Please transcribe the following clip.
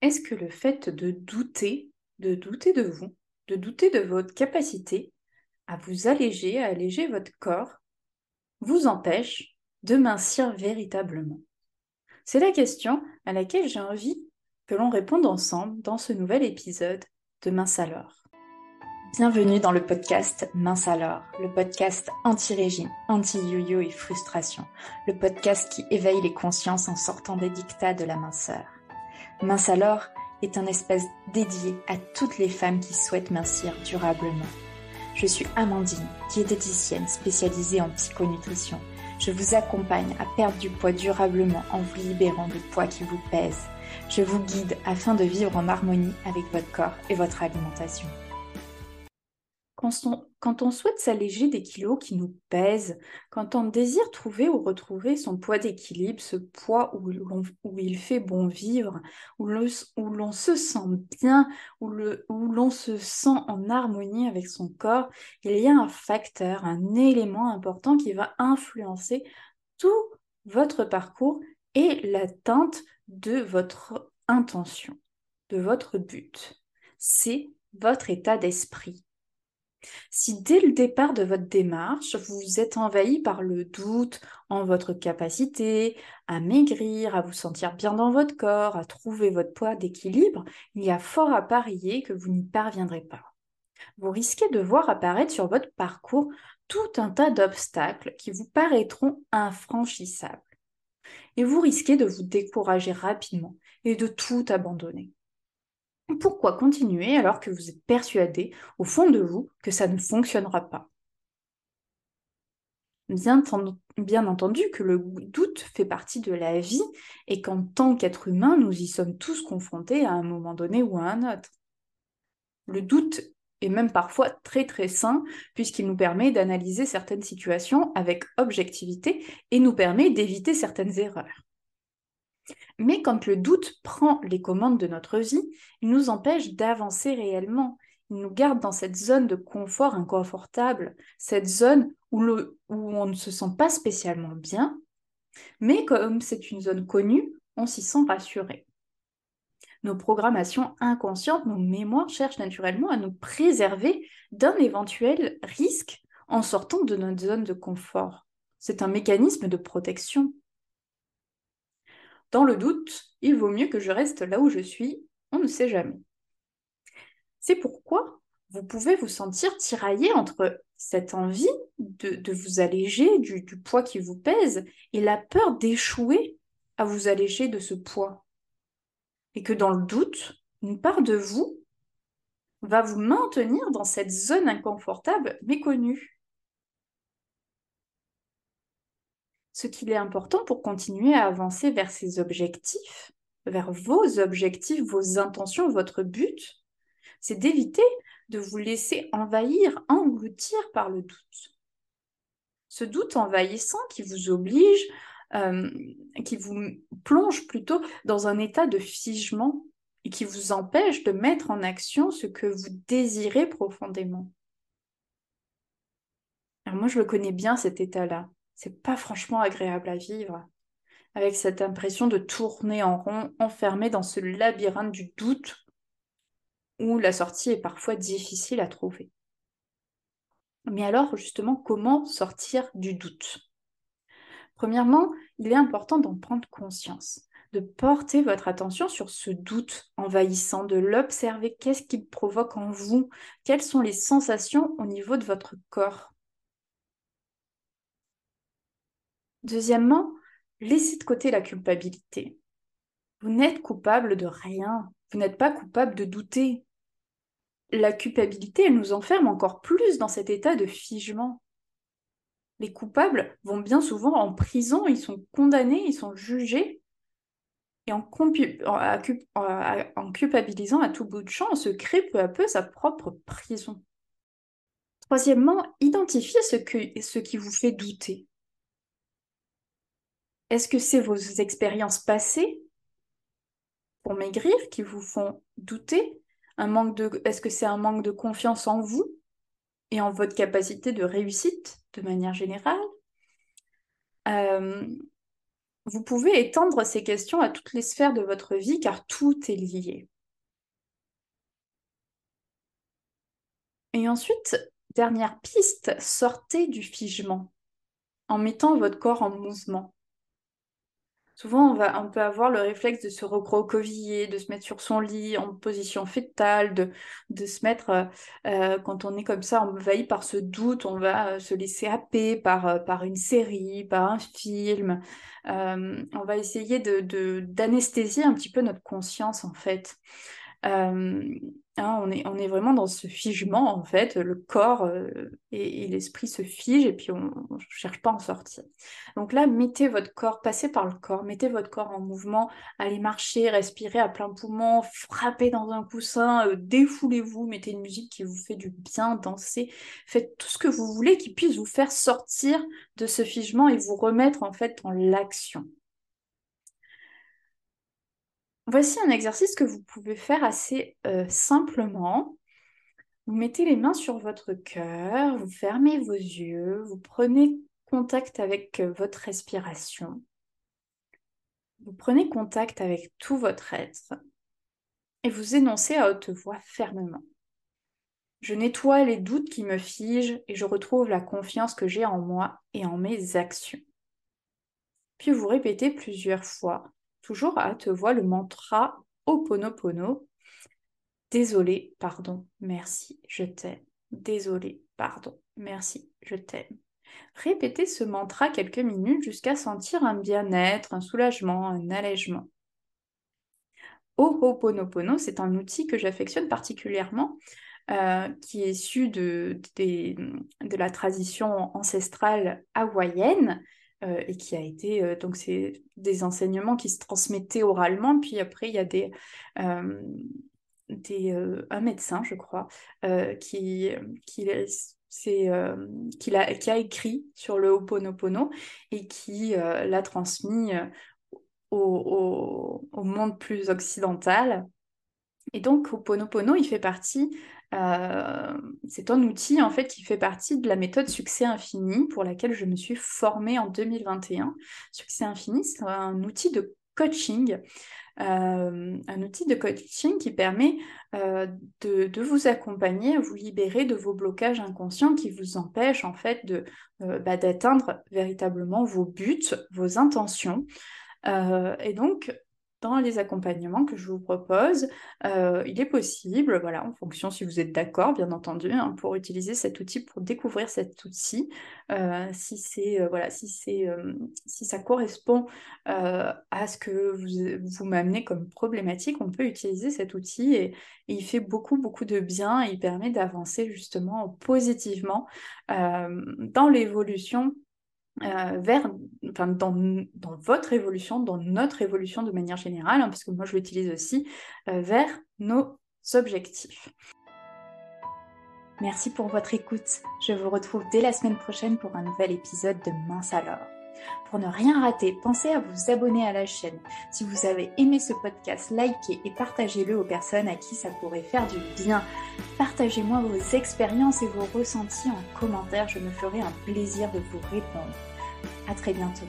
Est-ce que le fait de douter, de douter de vous, de douter de votre capacité à vous alléger, à alléger votre corps, vous empêche de mincir véritablement? C'est la question à laquelle j'ai envie que l'on réponde ensemble dans ce nouvel épisode de Mince alors. Bienvenue dans le podcast Mince alors, le podcast anti-régime, anti-yo-yo et frustration, le podcast qui éveille les consciences en sortant des dictats de la minceur. Mince alors est un espace dédié à toutes les femmes qui souhaitent mincir durablement. Je suis Amandine, diététicienne spécialisée en psychonutrition. Je vous accompagne à perdre du poids durablement en vous libérant de poids qui vous pèsent. Je vous guide afin de vivre en harmonie avec votre corps et votre alimentation. Quand on, souhaite s'alléger des kilos qui nous pèsent, quand on désire trouver ou retrouver son poids d'équilibre, ce poids où, il fait bon vivre, où l'on se sent bien, où l'on se sent en harmonie avec son corps, il y a un facteur, un élément important qui va influencer tout votre parcours et l'atteinte de votre intention, de votre but. C'est votre état d'esprit. Si dès le départ de votre démarche, vous êtes envahi par le doute en votre capacité à maigrir, à vous sentir bien dans votre corps, à trouver votre poids d'équilibre, il y a fort à parier que vous n'y parviendrez pas. Vous risquez de voir apparaître sur votre parcours tout un tas d'obstacles qui vous paraîtront infranchissables. Et vous risquez de vous décourager rapidement et de tout abandonner. Pourquoi continuer alors que vous êtes persuadé au fond de vous que ça ne fonctionnera pas? Bien, entendu que le doute fait partie de la vie et qu'en tant qu'être humain, nous y sommes tous confrontés à un moment donné ou à un autre. Le doute est même parfois très très sain puisqu'il nous permet d'analyser certaines situations avec objectivité et nous permet d'éviter certaines erreurs. Mais quand le doute prend les commandes de notre vie, il nous empêche d'avancer réellement. Il nous garde dans cette zone de confort inconfortable, cette zone où, on ne se sent pas spécialement bien, mais comme c'est une zone connue, on s'y sent rassuré. Nos programmations inconscientes, nos mémoires cherchent naturellement à nous préserver d'un éventuel risque en sortant de notre zone de confort. C'est un mécanisme de protection. Dans le doute, il vaut mieux que je reste là où je suis, on ne sait jamais. C'est pourquoi vous pouvez vous sentir tiraillé entre cette envie de, vous alléger du, du poids qui vous pèse et la peur d'échouer à vous alléger de ce poids. Et que dans le doute, une part de vous va vous maintenir dans cette zone inconfortable méconnue. Ce qu'il est important pour continuer à avancer vers ses objectifs, vers vos objectifs, vos intentions, votre but, c'est d'éviter de vous laisser envahir, engloutir par le doute. Ce doute envahissant qui vous oblige, euh, qui vous plonge plutôt dans un état de figement et qui vous empêche de mettre en action ce que vous désirez profondément. Alors moi, je le connais bien, cet état-là c'est pas franchement agréable à vivre, avec cette impression de tourner en rond, enfermé dans ce labyrinthe du doute où la sortie est parfois difficile à trouver. Mais alors, justement, comment sortir du doute? Premièrement, il est important d'en prendre conscience, de porter votre attention sur ce doute envahissant, de l'observer, qu'est-ce qu'il provoque en vous, quelles sont les sensations au niveau de votre corps? Deuxièmement, laissez de côté la culpabilité. Vous n'êtes coupable de rien. Vous n'êtes pas coupable de douter. La culpabilité, elle nous enferme encore plus dans cet état de figement. Les coupables vont bien souvent en prison, ils sont condamnés, ils sont jugés. Et en, culpabilisant à tout bout de champ, on se crée peu à peu sa propre prison. Troisièmement, identifiez ce, ce qui vous fait douter. Est-ce que c'est vos expériences passées pour maigrir qui vous font douter? Est-ce que c'est un manque de confiance en vous et en votre capacité de réussite de manière générale? Euh, Vous pouvez étendre ces questions à toutes les sphères de votre vie car tout est lié. Et ensuite, dernière piste, sortez du figement en mettant votre corps en mouvement. Souvent, on, va, on peut avoir le réflexe de se recroqueviller, de se mettre sur son lit en position fétale, de, de se mettre, euh, euh, quand on est comme ça, envahi par ce doute, on va euh, se laisser happer par, par une série, par un film. on va essayer de, d'anesthésier un petit peu notre conscience, en fait. Hein, on, est, vraiment dans ce figement, en fait. Le corps et, l'esprit se figent et puis on ne cherche pas à en sortir. Donc là, mettez votre corps, passez par le corps, mettez votre corps en mouvement, allez marcher, respirer à plein poumon, frappez dans un coussin, défoulez-vous, mettez une musique qui vous fait du bien, dansez, faites tout ce que vous voulez qui puisse vous faire sortir de ce figement et vous remettre en fait dans l'action. Voici un exercice que vous pouvez faire assez euh, simplement. Vous mettez les mains sur votre cœur, vous fermez vos yeux, vous prenez contact avec euh, votre respiration. Vous prenez contact avec tout votre être et vous énoncez à haute voix fermement. Je nettoie les doutes qui me figent et je retrouve la confiance que j'ai en moi et en mes actions. Puis vous répétez plusieurs fois toujours à te voir le mantra Oponopono. Désolé, pardon, merci, je t'aime. Désolé, pardon, merci, je t'aime. Répétez ce mantra quelques minutes jusqu'à sentir un bien-être, un soulagement, un allègement. Ho'oponopono, c'est un outil que j'affectionne particulièrement, euh, qui est issu de, de, la tradition ancestrale hawaïenne, euh, et qui a été euh, donc c'est des enseignements qui se transmettaient oralement puis après il y a des, euh, un médecin je crois qui qui c'est qui, a, qui a écrit sur le Ho'oponopono et qui l'a transmis au, monde plus occidental. Et donc Ho'oponopono il fait partie euh, c'est un outil en fait qui fait partie de la méthode Succès Infini pour laquelle je me suis formée en 2021. Succès Infini, c'est un outil de coaching. Euh, un outil de coaching qui permet euh, de, vous accompagner, à vous libérer de vos blocages inconscients qui vous empêchent en fait de, bah, d'atteindre véritablement vos buts, vos intentions. et donc, dans les accompagnements que je vous propose, euh, il est possible, voilà, en fonction si vous êtes d'accord, bien entendu, hein, pour utiliser cet outil, pour découvrir cet outil, euh, si c'est euh, voilà, si c'est si ça correspond à ce que vous, vous m'amenez comme problématique, on peut utiliser cet outil et, il fait beaucoup beaucoup de bien. Et il permet d'avancer justement positivement dans l'évolution euh, vers, enfin, dans, dans, votre évolution, dans notre évolution de manière générale, hein, parce que moi je l'utilise aussi, euh, vers nos objectifs. Merci pour votre écoute. Je vous retrouve dès la semaine prochaine pour un nouvel épisode de Mince alors. Pour ne rien rater, pensez à vous abonner à la chaîne. Si vous avez aimé ce podcast, likez et partagez-le aux personnes à qui ça pourrait faire du bien. Partagez-moi vos expériences et vos ressentis en commentaire, je me ferai un plaisir de vous répondre. À très bientôt.